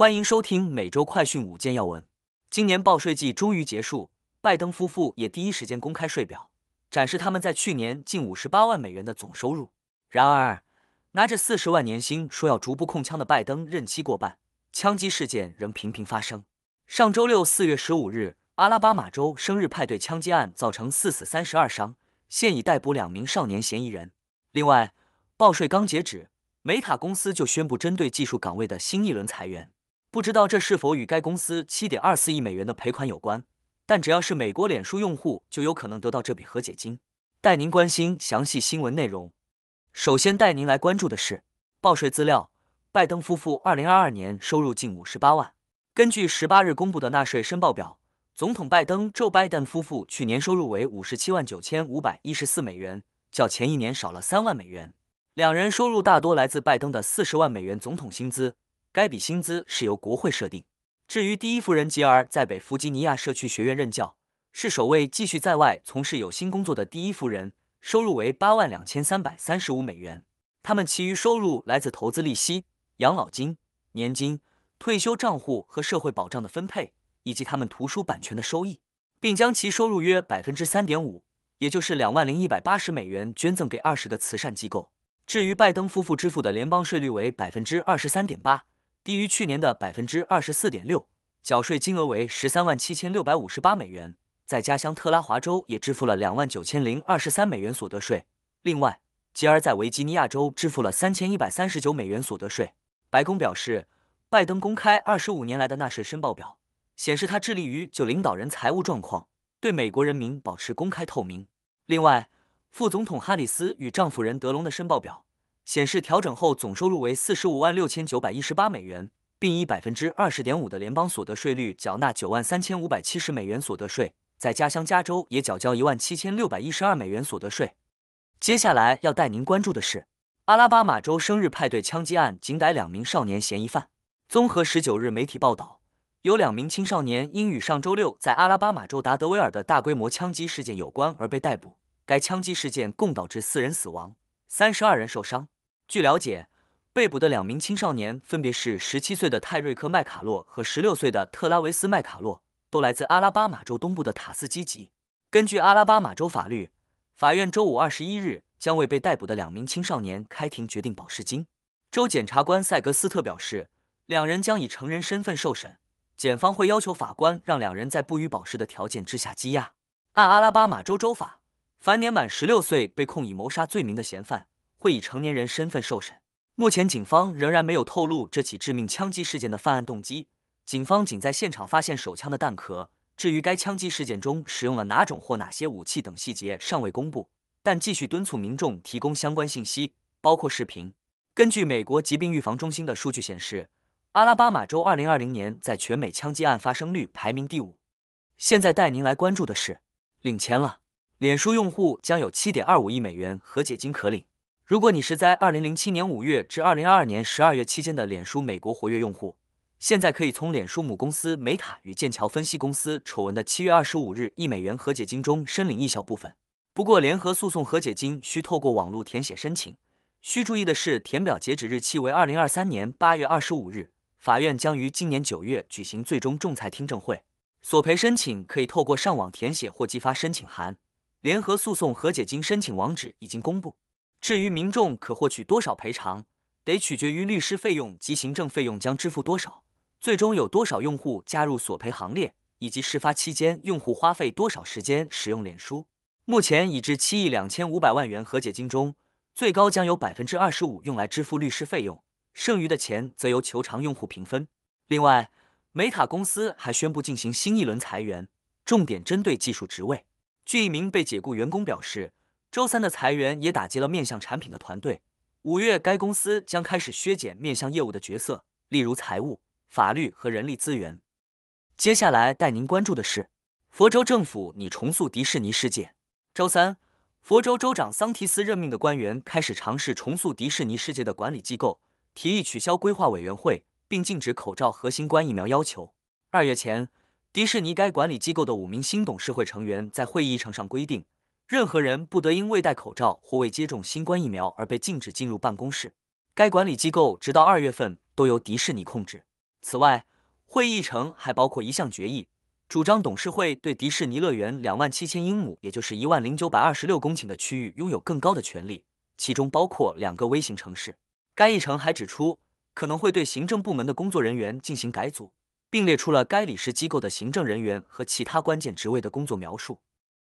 欢迎收听每周快讯五件要闻。今年报税季终于结束，拜登夫妇也第一时间公开税表，展示他们在去年近五十八万美元的总收入。然而，拿着四十万年薪说要逐步控枪的拜登任期过半，枪击事件仍频频发生。上周六四月十五日，阿拉巴马州生日派对枪击案造成四死三十二伤，现已逮捕两名少年嫌疑人。另外，报税刚截止，美塔公司就宣布针对技术岗位的新一轮裁员。不知道这是否与该公司七点二四亿美元的赔款有关，但只要是美国脸书用户，就有可能得到这笔和解金。带您关心详细新闻内容。首先带您来关注的是报税资料：拜登夫妇二零二二年收入近五十八万。根据十八日公布的纳税申报表，总统拜登 Joe Biden 夫妇去年收入为五十七万九千五百一十四美元，较前一年少了三万美元。两人收入大多来自拜登的四十万美元总统薪资。该笔薪资是由国会设定。至于第一夫人吉尔，在北弗吉尼亚社区学院任教，是首位继续在外从事有薪工作的第一夫人，收入为八万两千三百三十五美元。他们其余收入来自投资利息、养老金、年金、退休账户和社会保障的分配，以及他们图书版权的收益，并将其收入约百分之三点五，也就是两万零一百八十美元捐赠给二十个慈善机构。至于拜登夫妇支付的联邦税率为百分之二十三点八。低于去年的百分之二十四点六，缴税金额为十三万七千六百五十八美元，在家乡特拉华州也支付了两万九千零二十三美元所得税。另外，吉尔在维吉尼亚州支付了三千一百三十九美元所得税。白宫表示，拜登公开二十五年来的纳税申报表，显示他致力于就领导人财务状况对美国人民保持公开透明。另外，副总统哈里斯与丈夫人德隆的申报表。显示调整后总收入为四十五万六千九百一十八美元，并以百分之二十点五的联邦所得税率缴纳九万三千五百七十美元所得税，在家乡加州也缴交一万七千六百一十二美元所得税。接下来要带您关注的是阿拉巴马州生日派对枪击案，仅逮两名少年嫌疑犯。综合十九日媒体报道，有两名青少年因与上周六在阿拉巴马州达德威尔的大规模枪击事件有关而被逮捕。该枪击事件共导致四人死亡，三十二人受伤。据了解，被捕的两名青少年分别是十七岁的泰瑞克·麦卡洛和十六岁的特拉维斯·麦卡洛，都来自阿拉巴马州东部的塔斯基吉。根据阿拉巴马州法律，法院周五二十一日将为被逮捕的两名青少年开庭决定保释金。州检察官塞格斯特表示，两人将以成人身份受审，检方会要求法官让两人在不予保释的条件之下羁押。按阿拉巴马州州法，凡年满十六岁被控以谋杀罪名的嫌犯。会以成年人身份受审。目前，警方仍然没有透露这起致命枪击事件的犯案动机。警方仅在现场发现手枪的弹壳，至于该枪击事件中使用了哪种或哪些武器等细节尚未公布，但继续敦促民众提供相关信息，包括视频。根据美国疾病预防中心的数据显示，阿拉巴马州2020年在全美枪击案发生率排名第五。现在带您来关注的是，领钱了，脸书用户将有7.25亿美元和解金可领。如果你是在二零零七年五月至二零二二年十二月期间的脸书美国活跃用户，现在可以从脸书母公司美塔与剑桥分析公司丑闻的七月二十五日一美元和解金中申领一小部分。不过，联合诉讼和解金需透过网络填写申请。需注意的是，填表截止日期为二零二三年八月二十五日。法院将于今年九月举行最终仲裁听证会。索赔申请可以透过上网填写或寄发申请函。联合诉讼和解金申请网址已经公布。至于民众可获取多少赔偿，得取决于律师费用及行政费用将支付多少，最终有多少用户加入索赔行列，以及事发期间用户花费多少时间使用脸书。目前已至七亿两千五百万元和解金中，最高将有百分之二十五用来支付律师费用，剩余的钱则由求偿用户平分。另外，美塔公司还宣布进行新一轮裁员，重点针对技术职位。据一名被解雇员工表示。周三的裁员也打击了面向产品的团队。五月，该公司将开始削减面向业务的角色，例如财务、法律和人力资源。接下来带您关注的是，佛州政府拟重塑迪士尼世界。周三，佛州州长桑提斯任命的官员开始尝试重塑迪士尼世界的管理机构，提议取消规划委员会，并禁止口罩和新冠疫苗要求。二月前，迪士尼该管理机构的五名新董事会成员在会议议程上规定。任何人不得因未戴口罩或未接种新冠疫苗而被禁止进入办公室。该管理机构直到二月份都由迪士尼控制。此外，会议程还包括一项决议，主张董事会对迪士尼乐园两万七千英亩，也就是一万零九百二十六公顷的区域拥有更高的权利，其中包括两个微型城市。该议程还指出，可能会对行政部门的工作人员进行改组，并列出了该理事机构的行政人员和其他关键职位的工作描述。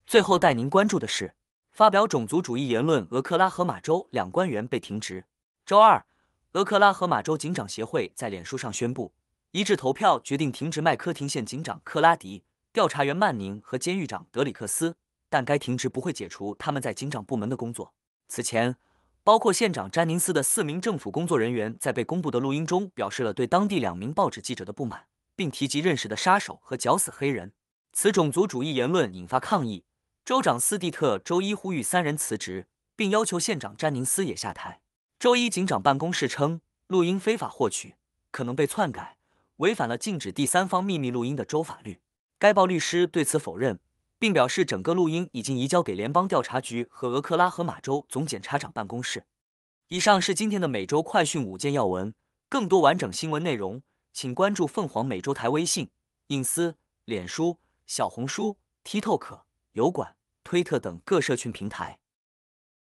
最后带您关注的是，发表种族主义言论俄克拉荷马州两官员被停职。周二，俄克拉荷马州警长协会在脸书上宣布，一致投票决定停职麦科廷县警长克拉迪、调查员曼宁和监狱长德里克斯，但该停职不会解除他们在警长部门的工作。此前。包括县长詹宁斯的四名政府工作人员在被公布的录音中表示了对当地两名报纸记者的不满，并提及认识的杀手和绞死黑人。此种族主义言论引发抗议。州长斯蒂特周一呼吁三人辞职，并要求县长詹宁斯也下台。周一，警长办公室称录音非法获取，可能被篡改，违反了禁止第三方秘密录音的州法律。该报律师对此否认。并表示，整个录音已经移交给联邦调查局和俄克拉荷马州总检察长办公室。以上是今天的每周快讯五件要闻，更多完整新闻内容，请关注凤凰美洲台微信、隐私、脸书、小红书、TikTok、油管、推特等各社群平台。